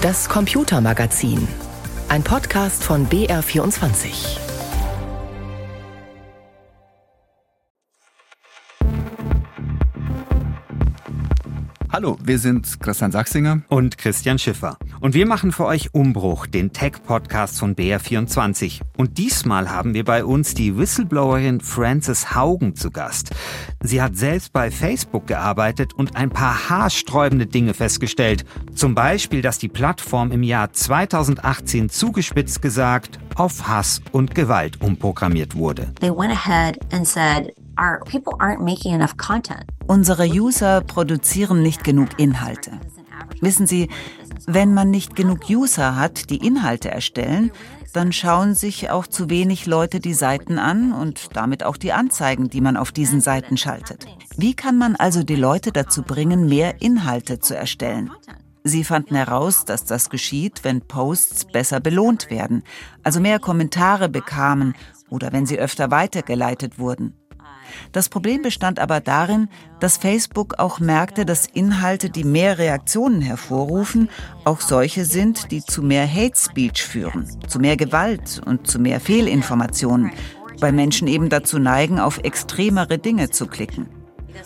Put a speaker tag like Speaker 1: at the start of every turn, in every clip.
Speaker 1: Das Computermagazin. Ein Podcast von BR24.
Speaker 2: Hallo, wir sind Christian Sachsinger
Speaker 3: und Christian Schiffer. Und wir machen für euch Umbruch, den Tech-Podcast von BR24. Und diesmal haben wir bei uns die Whistleblowerin Frances Haugen zu Gast. Sie hat selbst bei Facebook gearbeitet und ein paar haarsträubende Dinge festgestellt. Zum Beispiel, dass die Plattform im Jahr 2018 zugespitzt gesagt auf Hass und Gewalt umprogrammiert wurde.
Speaker 4: They went ahead and said, our people aren't making enough content.
Speaker 5: Unsere User produzieren nicht genug Inhalte. Wissen Sie, wenn man nicht genug User hat, die Inhalte erstellen, dann schauen sich auch zu wenig Leute die Seiten an und damit auch die Anzeigen, die man auf diesen Seiten schaltet. Wie kann man also die Leute dazu bringen, mehr Inhalte zu erstellen? Sie fanden heraus, dass das geschieht, wenn Posts besser belohnt werden, also mehr Kommentare bekamen oder wenn sie öfter weitergeleitet wurden. Das Problem bestand aber darin, dass Facebook auch merkte, dass Inhalte, die mehr Reaktionen hervorrufen, auch solche sind, die zu mehr Hate Speech führen, zu mehr Gewalt und zu mehr Fehlinformationen, weil Menschen eben dazu neigen, auf extremere Dinge zu klicken.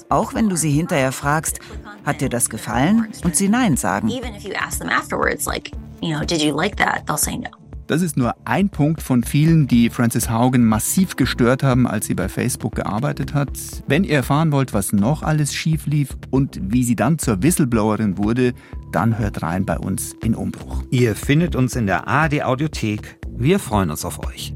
Speaker 5: Auch wenn du sie hinterher fragst, hat dir das gefallen? Und sie Nein sagen. Even if you ask them afterwards, like, you know, did you like that? They'll say no.
Speaker 2: Das ist nur ein Punkt von vielen, die Frances Haugen massiv gestört haben, als sie bei Facebook gearbeitet hat. Wenn ihr erfahren wollt, was noch alles schief lief und wie sie dann zur Whistleblowerin wurde, dann hört rein bei uns in Umbruch.
Speaker 3: Ihr findet uns in der ARD Audiothek. Wir freuen uns auf euch.